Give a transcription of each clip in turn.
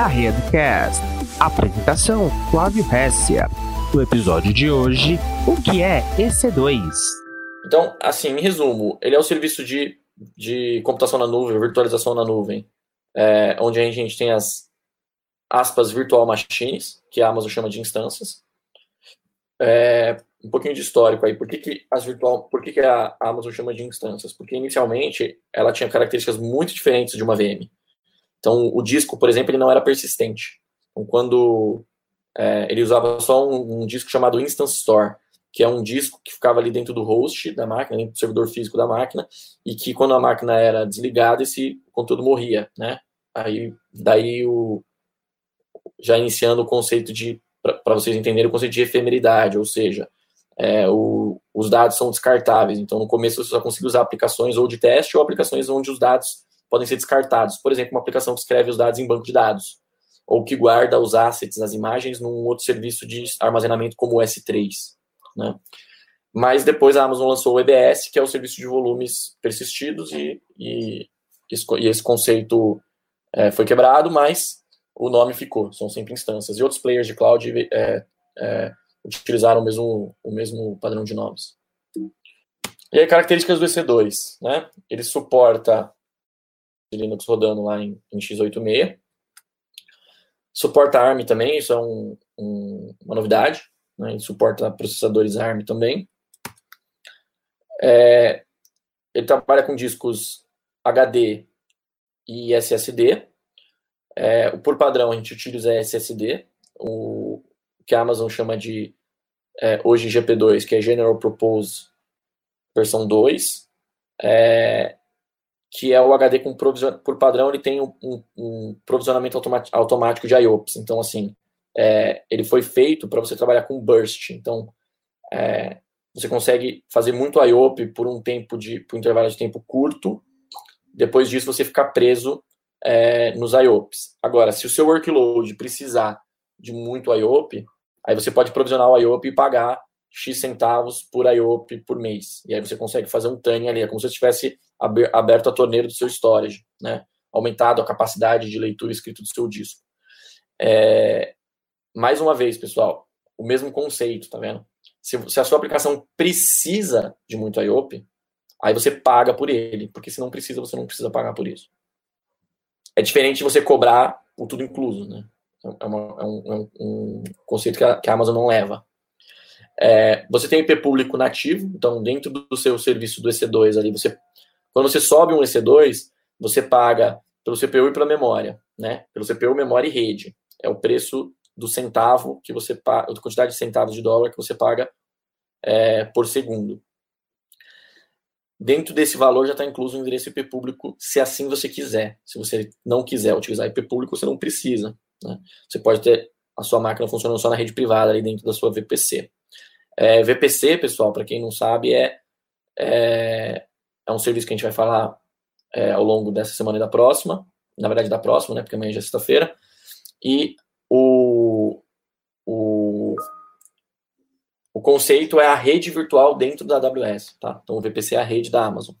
da Redcast. Apresentação: Flávio Hessia. No episódio de hoje, o que é EC2? Então, assim, em resumo, ele é o serviço de, de computação na nuvem, virtualização na nuvem, é, onde a gente tem as aspas virtual machines, que a Amazon chama de instâncias. É, um pouquinho de histórico aí. Por que, que as virtual, por que, que a Amazon chama de instâncias? Porque inicialmente ela tinha características muito diferentes de uma VM. Então, o disco, por exemplo, ele não era persistente. Então, quando é, ele usava só um, um, disco chamado Instance Store, que é um disco que ficava ali dentro do host da máquina, dentro do servidor físico da máquina, e que quando a máquina era desligada, esse conteúdo morria, né? Aí, daí o já iniciando o conceito de para vocês entenderem o conceito de efemeridade, ou seja, é, o, os dados são descartáveis. Então, no começo você só consegue usar aplicações ou de teste ou aplicações onde os dados podem ser descartados. Por exemplo, uma aplicação que escreve os dados em banco de dados, ou que guarda os assets, as imagens, num outro serviço de armazenamento como o S3. Né? Mas depois a Amazon lançou o EBS, que é o serviço de volumes persistidos, e, e, e esse conceito é, foi quebrado, mas o nome ficou, são sempre instâncias. E outros players de cloud é, é, utilizaram o mesmo, o mesmo padrão de nomes. E aí, características do EC2, né? Ele suporta Linux rodando lá em, em x86. Suporta ARM também, isso é um, um, uma novidade. Né? Ele suporta processadores ARM também. É, ele trabalha com discos HD e SSD. É, por padrão, a gente utiliza SSD, o que a Amazon chama de, é, hoje GP2, que é General Propose versão 2. É, que é o HD com provision... por padrão, ele tem um, um, provisionamento automático de IOPS. Então, assim, é, ele foi feito para você trabalhar com burst. Então, é, você consegue fazer muito IOP por um tempo de, por um intervalo de tempo curto. Depois disso, você fica preso é, nos IOPS. Agora, se o seu workload precisar de muito IOP, aí você pode provisionar o IOP e pagar X centavos por IOP por mês. E aí você consegue fazer um TAN ali, é como se você tivesse aberto a torneira do seu storage, né? Aumentado a capacidade de leitura escrita do seu disco. É... Mais uma vez, pessoal, o mesmo conceito, tá vendo? Se, se a sua aplicação precisa de muito IOP, aí você paga por ele, porque se não precisa, você não precisa pagar por isso. É diferente de você cobrar o tudo incluso, né? É, uma, é, um, é um, conceito que a, que a Amazon não leva. É, você tem IP público nativo, então dentro do seu serviço do EC2 ali, você, quando você sobe um EC2, você paga pelo CPU e pela memória, né? Pelo CPU, memória e rede. É o preço do centavo que você paga, a quantidade de centavos de dólar que você paga é, por segundo. Dentro desse valor já está incluso o endereço IP público, se assim você quiser. Se você não quiser utilizar IP público, você não precisa. Né? Você pode ter a sua máquina funcionando só na rede privada ali dentro da sua VPC. É, VPC, pessoal, para quem não sabe, é, é, é, um serviço que a gente vai falar é, ao longo dessa semana e da próxima, na verdade da próxima, né, porque amanhã já é sexta-feira, e o, o, o conceito é a rede virtual dentro da AWS, tá? Então o VPC é a rede da Amazon.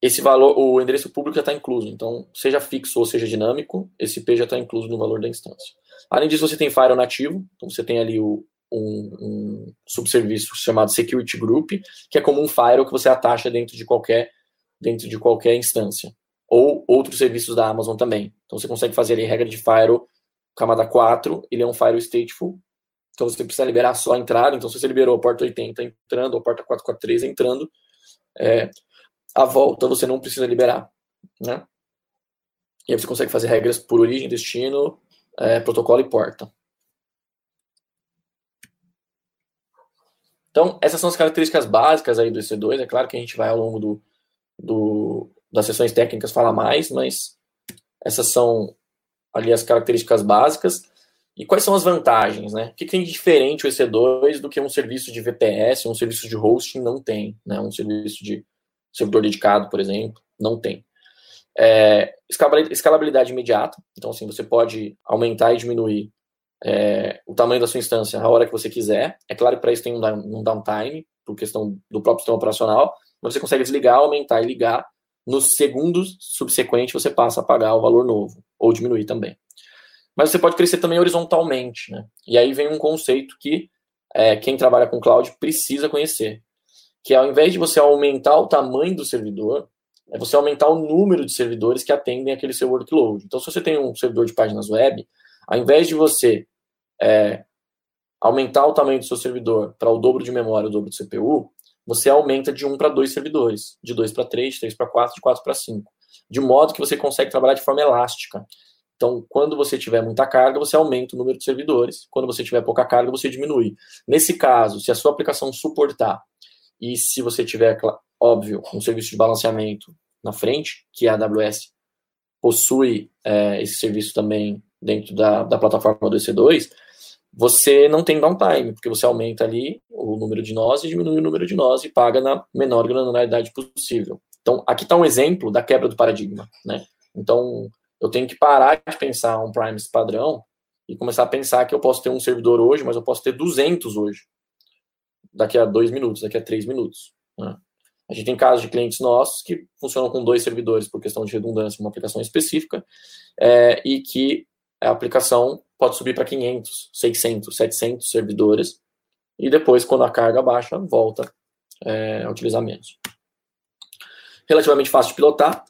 Esse valor, o endereço público já está incluso, então seja fixo ou seja dinâmico, esse P já está incluso no valor da instância. Além disso, você tem Firewall nativo, então você tem ali o, um, um, subserviço chamado Security Group, que é como um firewall que você atacha dentro de qualquer dentro de qualquer instância. Ou outros serviços da Amazon também. Então você consegue fazer ali regra de firewall camada 4, ele é um firewall stateful, então você precisa liberar só a entrada, então se você liberou a porta 80 entrando, ou a porta 443 entrando, é, a volta você não precisa liberar, né? E aí você consegue fazer regras por origem, destino, é, protocolo e porta. Então, essas são as características básicas aí do EC2. É claro que a gente vai ao longo do, do, das sessões técnicas falar mais, mas essas são ali as características básicas. E quais são as vantagens, né? O que tem de diferente o EC2 do que um serviço de VPS, um serviço de hosting não tem, né? Um serviço de servidor dedicado, por exemplo, não tem. É, escalabilidade imediata, então assim, você pode aumentar e diminuir é, o tamanho da sua instância a hora que você quiser. É claro que para isso tem um, downtime, por questão do próprio sistema operacional, mas você consegue desligar, aumentar e ligar no segundo subsequente você passa a pagar o valor novo, ou diminuir também. Mas você pode crescer também horizontalmente, né? E aí vem um conceito que é, quem trabalha com cloud precisa conhecer, que ao invés de você aumentar o tamanho do servidor, é você aumentar o número de servidores que atendem aquele seu workload. Então, se você tem um servidor de páginas web, ao invés de você é, aumentar o tamanho do seu servidor para o dobro de memória, o dobro de CPU, você aumenta de 1 para 2 servidores, de 2 para 3, de 3 para 4, de 4 para 5. De modo que você consegue trabalhar de forma elástica. Então, quando você tiver muita carga, você aumenta o número de servidores. Quando você tiver pouca carga, você diminui. Nesse caso, se a sua aplicação suportar e se você tiver, óbvio, um serviço de balanceamento na frente, que a AWS possui é, esse serviço também dentro da, da plataforma do EC2, você não tem downtime, porque você aumenta ali o número de nós e diminui o número de nós e paga na menor granularidade possível. Então, aqui está um exemplo da quebra do paradigma, né? Então, eu tenho que parar de pensar um Primes padrão e começar a pensar que eu posso ter um servidor hoje, mas eu posso ter 200 hoje, daqui a dois minutos, daqui a três minutos. Né? A gente tem casos de clientes nossos que funcionam com dois servidores por questão de redundância, uma aplicação específica, é, e que a aplicação pode subir para 500, 600, 700 servidores, e depois, quando a carga baixa, volta é, a utilizar menos. Relativamente fácil de pilotar,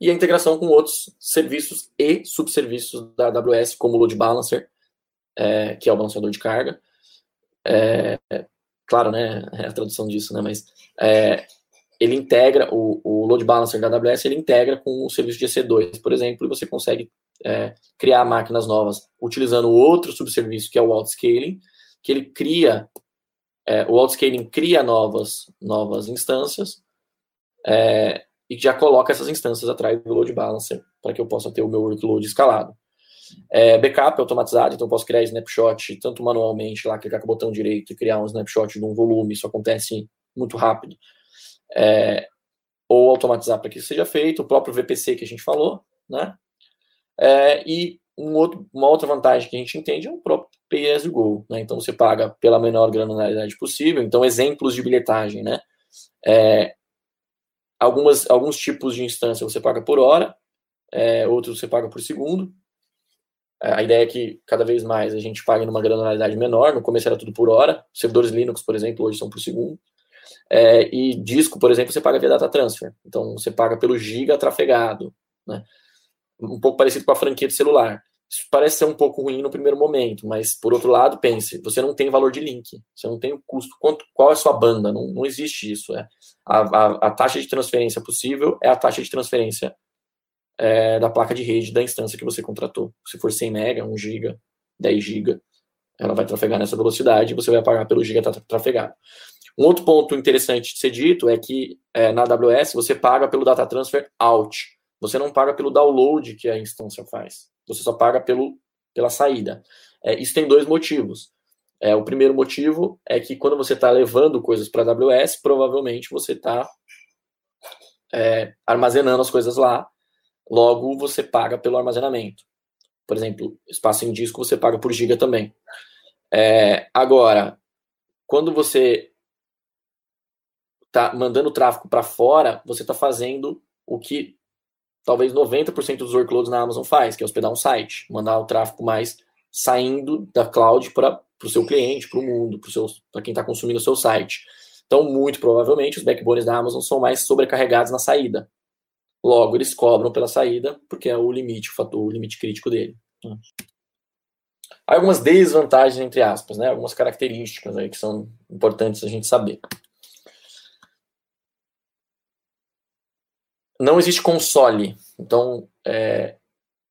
e a integração com outros serviços e subserviços da AWS, como o Load Balancer, é, que é o balanceador de carga. É, claro, né, é a tradução disso, né, mas é, ele integra, o, o Load Balancer da AWS, ele integra com o serviço de EC2, por exemplo, e você consegue é, criar máquinas novas utilizando outro subserviço, que é o Outscaling, que ele cria, é, o Outscaling cria novas, novas instâncias, é, e já coloca essas instâncias atrás do load balancer para que eu possa ter o meu workload escalado. É, backup é automatizado, então eu posso criar snapshot tanto manualmente, lá clicar com o botão direito e criar um snapshot de um volume, isso acontece muito rápido. É, ou automatizar para que isso seja feito, o próprio VPC que a gente falou, né? É, e um outro, uma outra vantagem que a gente entende é o próprio Pay as you go, né? Então você paga pela menor granularidade possível. Então exemplos de bilhetagem, né? É, Algumas, alguns tipos de instância você paga por hora, é, outros você paga por segundo. É, a ideia é que cada vez mais a gente pague numa granularidade menor. No começo era tudo por hora. Servidores Linux, por exemplo, hoje são por segundo. É, e disco, por exemplo, você paga via data transfer. Então você paga pelo giga trafegado. Né? Um pouco parecido com a franquia de celular. Isso parece ser um pouco ruim no primeiro momento, mas por outro lado, pense, você não tem valor de link, você não tem o custo. Quanto, qual é a sua banda? Não, não existe isso. É. A, a, a taxa de transferência possível é a taxa de transferência é, da placa de rede da instância que você contratou. Se for 100 MB, 1 GB, 10 GB, ela vai trafegar nessa velocidade e você vai pagar pelo giga trafegado. Um outro ponto interessante de ser dito é que é, na AWS você paga pelo data transfer out. Você não paga pelo download que a instância faz. Você só paga pelo, pela saída. É, isso tem dois motivos. É, o primeiro motivo é que quando você está levando coisas para AWS, provavelmente você está é, armazenando as coisas lá, logo você paga pelo armazenamento. Por exemplo, espaço em disco você paga por giga também. É, agora, quando você está mandando tráfego para fora, você está fazendo o que talvez 90% dos workloads na Amazon faz, que é hospedar um site, mandar o tráfego mais saindo da cloud para o seu cliente, para o mundo, para quem está consumindo o seu site. Então, muito provavelmente, os backbones da Amazon são mais sobrecarregados na saída. Logo, eles cobram pela saída, porque é o limite, o, fator, o limite crítico dele. Há algumas desvantagens, entre aspas, né? algumas características aí que são importantes a gente saber. Não existe console. Então, é,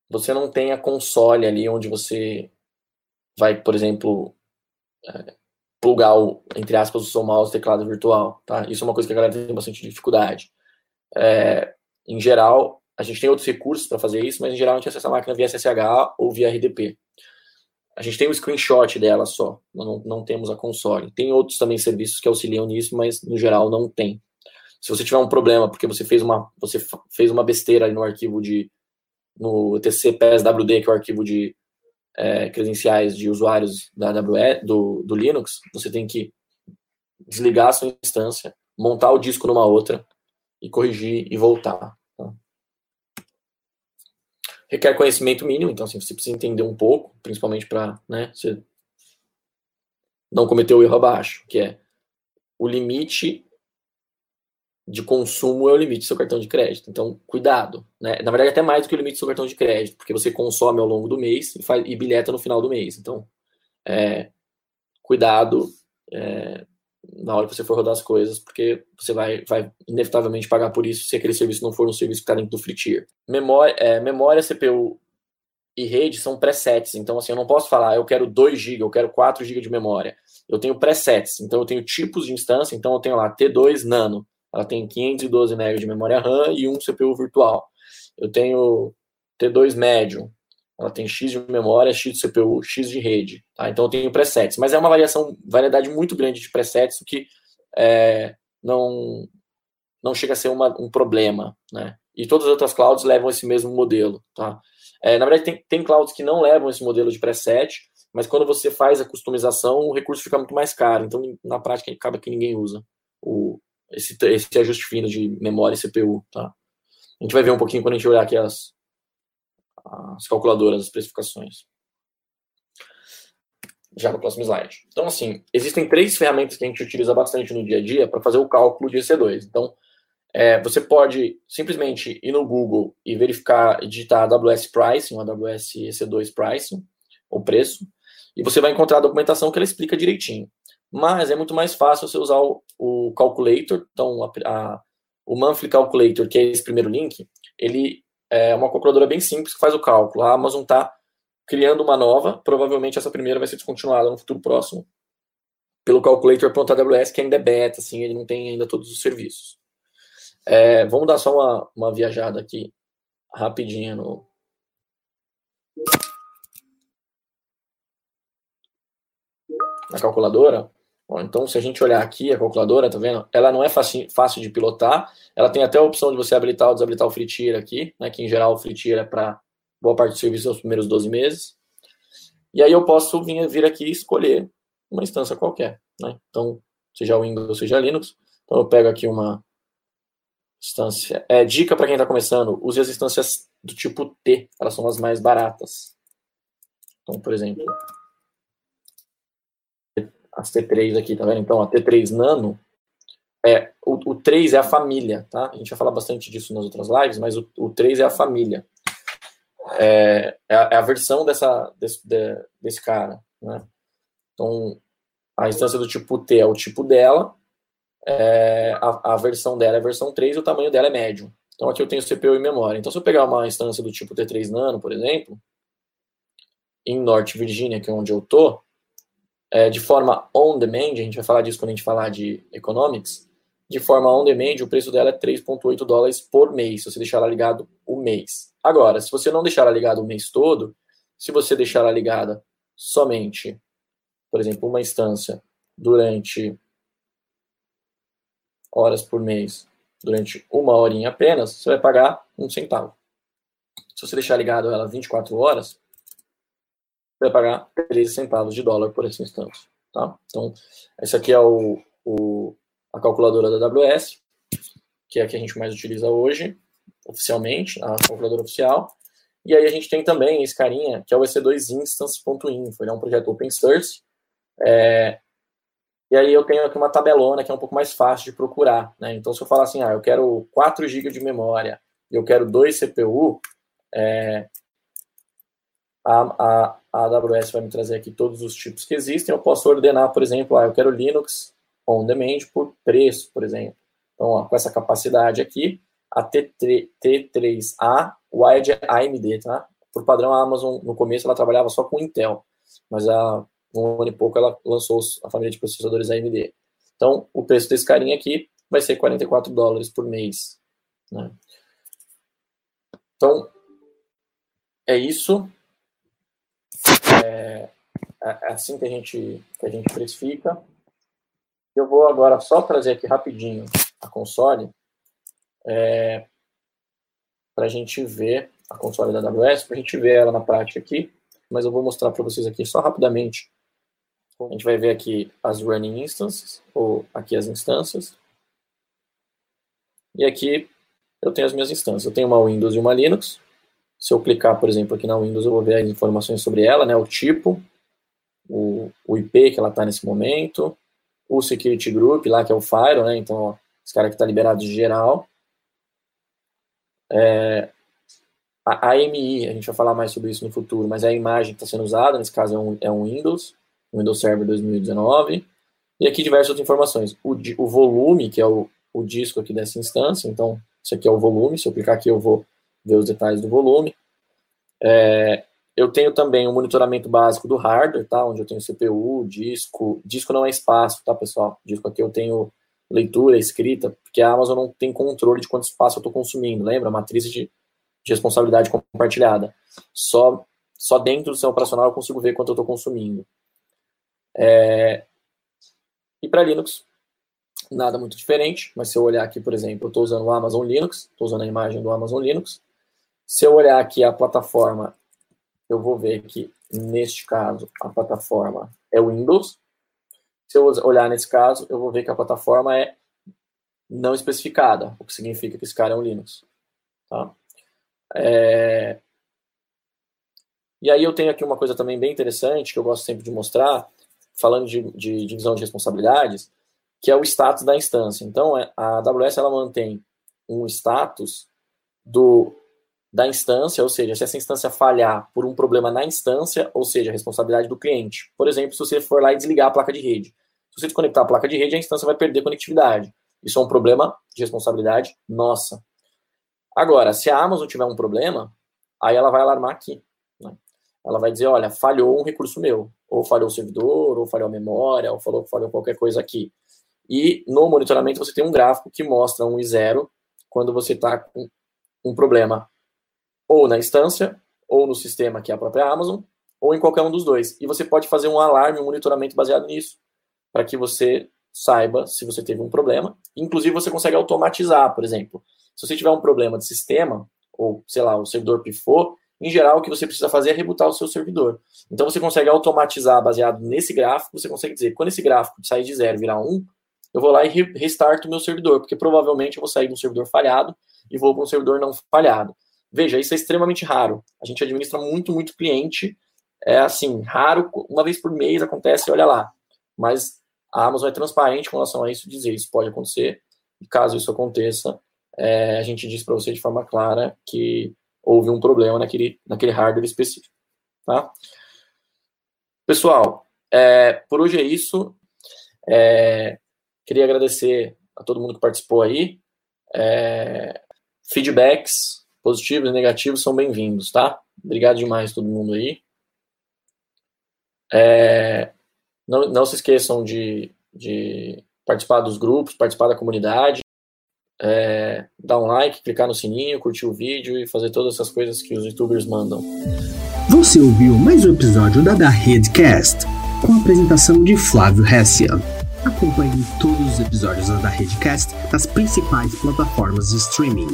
você não tem a console ali onde você vai, por exemplo, é, plugar, o, entre aspas, o seu mouse teclado virtual. Tá? Isso é uma coisa que a galera tem bastante dificuldade. É, em geral, a gente tem outros recursos para fazer isso, mas em geral a gente acessa a máquina via SSH ou via RDP. A gente tem um screenshot dela só, não, não temos a console. Tem outros também serviços que auxiliam nisso, mas no geral não tem. Se você tiver um problema porque você fez uma, você fez uma besteira no arquivo de no ETC PSWD, que é o arquivo de é, credenciais de usuários da AWS, do, do Linux, você tem que desligar a sua instância, montar o disco numa outra, e corrigir e voltar. Tá? Requer conhecimento mínimo, então assim, você precisa entender um pouco, principalmente para né, você não cometer o erro abaixo, que é o limite de consumo é o limite do seu cartão de crédito. Então, cuidado. Né? Na verdade, até mais do que o limite do seu cartão de crédito, porque você consome ao longo do mês e, faz, e bilheta no final do mês. Então, é, cuidado é, na hora que você for rodar as coisas, porque você vai, vai inevitavelmente pagar por isso se aquele serviço não for um serviço que está dentro do free tier. Memória, é, memória, CPU e rede são presets. Então, assim, eu não posso falar, eu quero 2 GB, eu quero 4 GB de memória. Eu tenho presets. Então, eu tenho tipos de instância. Então, eu tenho lá T2 Nano ela tem 512 MB de memória RAM e um CPU virtual. Eu tenho T2 médio, ela tem X de memória, X de CPU, X de rede. Tá? Então eu tenho presets. Mas é uma variação, variedade muito grande de presets, o que é, não, não chega a ser uma, um problema. Né? E todas as outras clouds levam esse mesmo modelo. Tá? É, na verdade, tem, tem clouds que não levam esse modelo de preset, mas quando você faz a customização, o recurso fica muito mais caro. Então, na prática, acaba que ninguém usa o, esse, esse ajuste fino de memória e CPU, tá? A gente vai ver um pouquinho quando a gente olhar aqui as, as calculadoras, as especificações. Já no próximo slide. Então, assim, existem três ferramentas que a gente utiliza bastante no dia a dia para fazer o cálculo de EC2. Então, é, você pode simplesmente ir no Google e verificar, digitar AWS Pricing, o AWS EC2 Pricing, o preço, e você vai encontrar a documentação que ela explica direitinho mas é muito mais fácil você usar o, o calculator. Então, a, a, o monthly calculator, que é esse primeiro link, ele é uma calculadora bem simples que faz o cálculo. A Amazon está criando uma nova, provavelmente essa primeira vai ser descontinuada no futuro próximo, pelo calculator.aws, que ainda é beta, assim, ele não tem ainda todos os serviços. É, vamos dar só uma, uma viajada aqui, rapidinho no, na calculadora. Então, se a gente olhar aqui a calculadora, tá vendo? Ela não é fácil, fácil de pilotar. Ela tem até a opção de você habilitar ou desabilitar o free tier aqui, né? Que em geral o free tier é para boa parte do serviço nos primeiros 12 meses. E aí eu posso vir, vir aqui e escolher uma instância qualquer, né? Então, seja Windows, seja Linux. Então eu pego aqui uma instância. É dica para quem está começando: use as instâncias do tipo T, elas são as mais baratas. Então, por exemplo, as T3 aqui, tá vendo? Então, a T3 Nano, é, o, o 3 é a família, tá? A gente vai falar bastante disso nas outras lives, mas o, o 3 é a família. É, é, a, é a versão dessa, desse, de, desse cara, né? Então, a instância do tipo T é o tipo dela, é, a, a, versão dela é a versão 3 e o tamanho dela é médio. Então, aqui eu tenho CPU e memória. Então, se eu pegar uma instância do tipo T3 Nano, por exemplo, em Norte Virginia, que é onde eu tô, é, de forma on demand, a gente vai falar disso quando a gente falar de economics, de forma on demand, o preço dela é 3,8 dólares por mês, se você deixar ela ligado o mês. Agora, se você não deixar ela ligada o mês todo, se você deixar ela ligada somente, por exemplo, uma instância durante horas por mês, durante uma horinha apenas, você vai pagar um centavo. Se você deixar ligado ela 24 horas, vai pagar 13 centavos de dólar por esse instante. Tá? Então, essa aqui é o, o, a calculadora da AWS, que é a que a gente mais utiliza hoje, oficialmente, a calculadora oficial. E aí a gente tem também esse carinha, que é o EC2Instance.info. Ele é um projeto open source. É, e aí eu tenho aqui uma tabelona que é um pouco mais fácil de procurar. Né? Então, se eu falar assim, ah, eu quero 4 GB de memória e eu quero 2 CPU, é, a, a, a AWS vai me trazer aqui todos os tipos que existem. Eu posso ordenar, por exemplo, ah, eu quero Linux on demand por preço, por exemplo. Então, ó, com essa capacidade aqui, a T3, T3A Wide AMD, tá? Por padrão, a Amazon, no começo, ela trabalhava só com Intel, mas há um ano e pouco ela lançou a família de processadores AMD. Então, o preço desse carinha aqui vai ser 44 dólares por mês. Né? Então, é isso. É, é assim que a gente, que a gente precifica. Eu vou agora só trazer aqui rapidinho a console é, para a gente ver a console da AWS, para a gente ver ela na prática aqui, mas eu vou mostrar para vocês aqui só rapidamente. A gente vai ver aqui as running instances, ou aqui as instâncias. E aqui eu tenho as minhas instâncias. Eu tenho uma Windows e uma Linux. Se eu clicar, por exemplo, aqui na Windows, eu vou ver as informações sobre ela, né? O tipo, o, o IP que ela está nesse momento, o Security Group lá, que é o Firewall, né? Então, ó, esse cara que está liberado de geral. É, a AMI, a gente vai falar mais sobre isso no futuro, mas é a imagem que está sendo usada, nesse caso é um, é um Windows, Windows Server 2019. E aqui diversas outras informações. O, o volume, que é o, o disco aqui dessa instância, então isso aqui é o volume, se eu clicar aqui eu vou ver os detalhes do volume. É, eu tenho também o um monitoramento básico do hardware, tá? Onde eu tenho CPU, disco. Disco não é espaço, tá, pessoal? Disco aqui eu tenho leitura, escrita, porque a Amazon não tem controle de quanto espaço eu estou consumindo, lembra? Matriz de, de responsabilidade compartilhada. Só, só dentro do seu operacional eu consigo ver quanto eu estou consumindo. É, e para Linux, nada muito diferente, mas se eu olhar aqui, por exemplo, eu estou usando o Amazon Linux, estou usando a imagem do Amazon Linux. Se eu olhar aqui a plataforma, eu vou ver que, neste caso, a plataforma é Windows. Se eu olhar nesse caso, eu vou ver que a plataforma é não especificada, o que significa que esse cara é um Linux. Tá? É... E aí eu tenho aqui uma coisa também bem interessante, que eu gosto sempre de mostrar, falando de, de divisão de responsabilidades, que é o status da instância. Então, é, a AWS ela mantém um status do, da instância, ou seja, se essa instância falhar por um problema na instância, ou seja, responsabilidade do cliente. Por exemplo, se você for lá e desligar a placa de rede. Se você desconectar a placa de rede, a instância vai perder conectividade. Isso é um problema de responsabilidade nossa. Agora, se a Amazon tiver um problema, aí ela vai alarmar aqui. Né? Ela vai dizer, olha, falhou um recurso meu. Ou falhou o servidor, ou falhou a memória, ou falhou, falhou qualquer coisa aqui. E no monitoramento você tem um gráfico que mostra um e zero quando você está com um problema ou na instância, ou no sistema que é a própria Amazon, ou em qualquer um dos dois. E você pode fazer um alarme, um monitoramento baseado nisso, para que você saiba se você teve um problema. Inclusive, você consegue automatizar, por exemplo. Se você tiver um problema de sistema, ou, sei lá, o servidor pifou, em geral, o que você precisa fazer é rebutar o seu servidor. Então, você consegue automatizar, baseado nesse gráfico, você consegue dizer, quando esse gráfico sair de zero e virar um, eu vou lá e restarto o meu servidor, porque provavelmente eu vou sair de um servidor falhado e vou para um servidor não falhado. Veja, isso é extremamente raro. A gente administra muito, muito cliente. É assim, raro, uma vez por mês acontece, olha lá. Mas a Amazon é transparente com relação a isso, dizer isso pode acontecer. E caso isso aconteça, é, a gente diz para você de forma clara que houve um problema naquele, naquele hardware específico. Tá? Pessoal, é, por hoje é isso. É, Queria agradecer a todo mundo que participou aí. É, feedbacks positivos e negativos são bem-vindos, tá? Obrigado demais todo mundo aí. É, não, não se esqueçam de, de participar dos grupos, participar da comunidade, é, dar um like, clicar no sininho, curtir o vídeo e fazer todas essas coisas que os youtubers mandam. Você ouviu mais um episódio da Da Redcast, com a apresentação de Flávio Hessian. Acompanhe todos os episódios da Redcast nas principais plataformas de streaming.